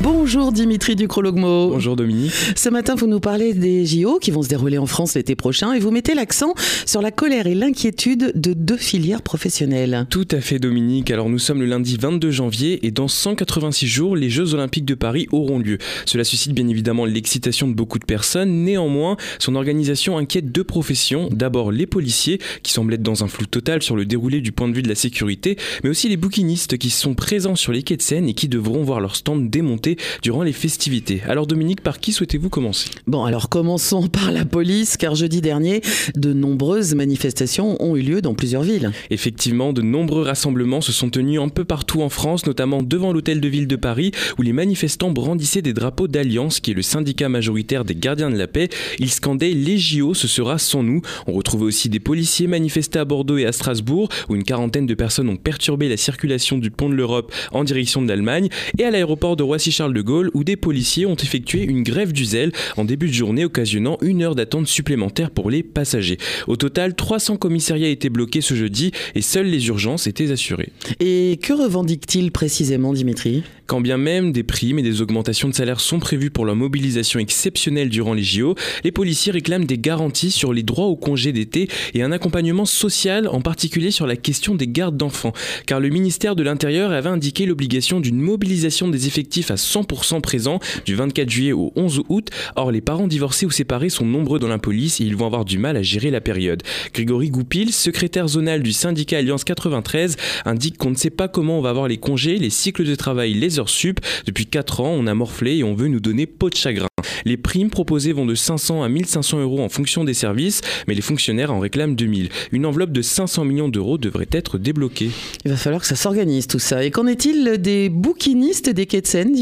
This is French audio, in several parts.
Bonjour Dimitri Ducrologmo. Bonjour Dominique. Ce matin, vous nous parlez des JO qui vont se dérouler en France l'été prochain et vous mettez l'accent sur la colère et l'inquiétude de deux filières professionnelles. Tout à fait Dominique. Alors nous sommes le lundi 22 janvier et dans 186 jours, les Jeux Olympiques de Paris auront lieu. Cela suscite bien évidemment l'excitation de beaucoup de personnes. Néanmoins, son organisation inquiète deux professions. D'abord les policiers qui semblent être dans un flou total sur le déroulé du point de vue de la sécurité, mais aussi les bouquinistes qui sont présents sur les quais de Seine et qui devront voir leur stand démonté durant les festivités. Alors Dominique, par qui souhaitez-vous commencer? Bon, alors commençons par la police, car jeudi dernier, de nombreuses manifestations ont eu lieu dans plusieurs villes. Effectivement, de nombreux rassemblements se sont tenus un peu partout en France, notamment devant l'hôtel de ville de Paris, où les manifestants brandissaient des drapeaux d'Alliance, qui est le syndicat majoritaire des gardiens de la paix. Ils scandaient Les JO, ce sera sans nous. On retrouvait aussi des policiers manifestés à Bordeaux et à Strasbourg, où une quarantaine de personnes ont perturbé la circulation du pont de l'Europe en direction de l'Allemagne, et à l'aéroport de Roissy-Charles de Gaulle où des policiers ont effectué une grève du zèle en début de journée occasionnant une heure d'attente supplémentaire pour les passagers. Au total, 300 commissariats étaient bloqués ce jeudi et seules les urgences étaient assurées. Et que revendique-t-il précisément Dimitri? Quand bien même des primes et des augmentations de salaire sont prévues pour leur mobilisation exceptionnelle durant les JO, les policiers réclament des garanties sur les droits au congé d'été et un accompagnement social, en particulier sur la question des gardes d'enfants, car le ministère de l'Intérieur avait indiqué l'obligation d'une mobilisation des effectifs à 100% présents du 24 juillet au 11 août. Or, les parents divorcés ou séparés sont nombreux dans la police et ils vont avoir du mal à gérer la période. Grégory Goupil, secrétaire zonal du syndicat Alliance 93, indique qu'on ne sait pas comment on va avoir les congés, les cycles de travail, les heures sup. Depuis 4 ans, on a morflé et on veut nous donner peau de chagrin. Les primes proposées vont de 500 à 1500 euros en fonction des services, mais les fonctionnaires en réclament 2000. Une enveloppe de 500 millions d'euros devrait être débloquée. Il va falloir que ça s'organise tout ça. Et qu'en est-il des bouquinistes des quais de Seine,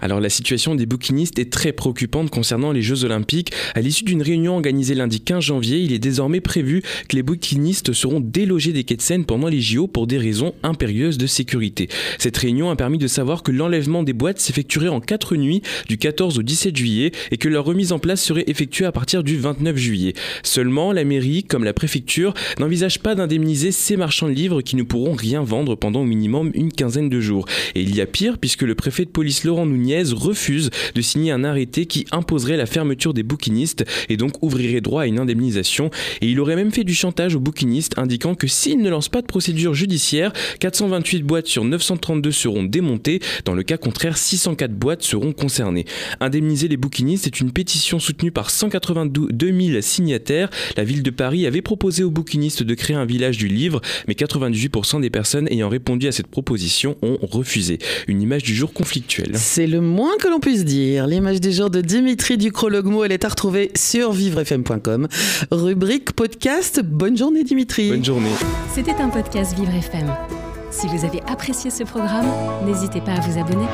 Alors la situation des bouquinistes est très préoccupante concernant les Jeux Olympiques. À l'issue d'une réunion organisée lundi 15 janvier, il est désormais prévu que les bouquinistes seront délogés des quais de Seine pendant les JO pour des raisons impérieuses de sécurité. Cette réunion a permis de savoir que l'enlèvement des boîtes s'effectuerait en 4 nuits du 14 au 17 juillet et que leur remise en place serait effectuée à partir du 29 juillet. Seulement, la mairie, comme la préfecture, n'envisage pas d'indemniser ces marchands de livres qui ne pourront rien vendre pendant au minimum une quinzaine de jours. Et il y a pire puisque le préfet de police Laurent Nunez refuse de signer un arrêté qui imposerait la fermeture des bouquinistes et donc ouvrirait droit à une indemnisation. Et il aurait même fait du chantage aux bouquinistes indiquant que s'ils ne lancent pas de procédure judiciaire, 428 boîtes sur 932 seront démontées. Dans le cas contraire, 604 boîtes seront concernées. Indemniser les bouquinistes c'est une pétition soutenue par 182 000 signataires. La ville de Paris avait proposé aux bouquinistes de créer un village du livre, mais 98% des personnes ayant répondu à cette proposition ont refusé. Une image du jour conflictuelle. C'est le moins que l'on puisse dire. L'image du jour de Dimitri Ducrologmo, elle est à retrouver sur vivrefm.com. Rubrique podcast. Bonne journée Dimitri. Bonne journée. C'était un podcast Vivre FM. Si vous avez apprécié ce programme, n'hésitez pas à vous abonner.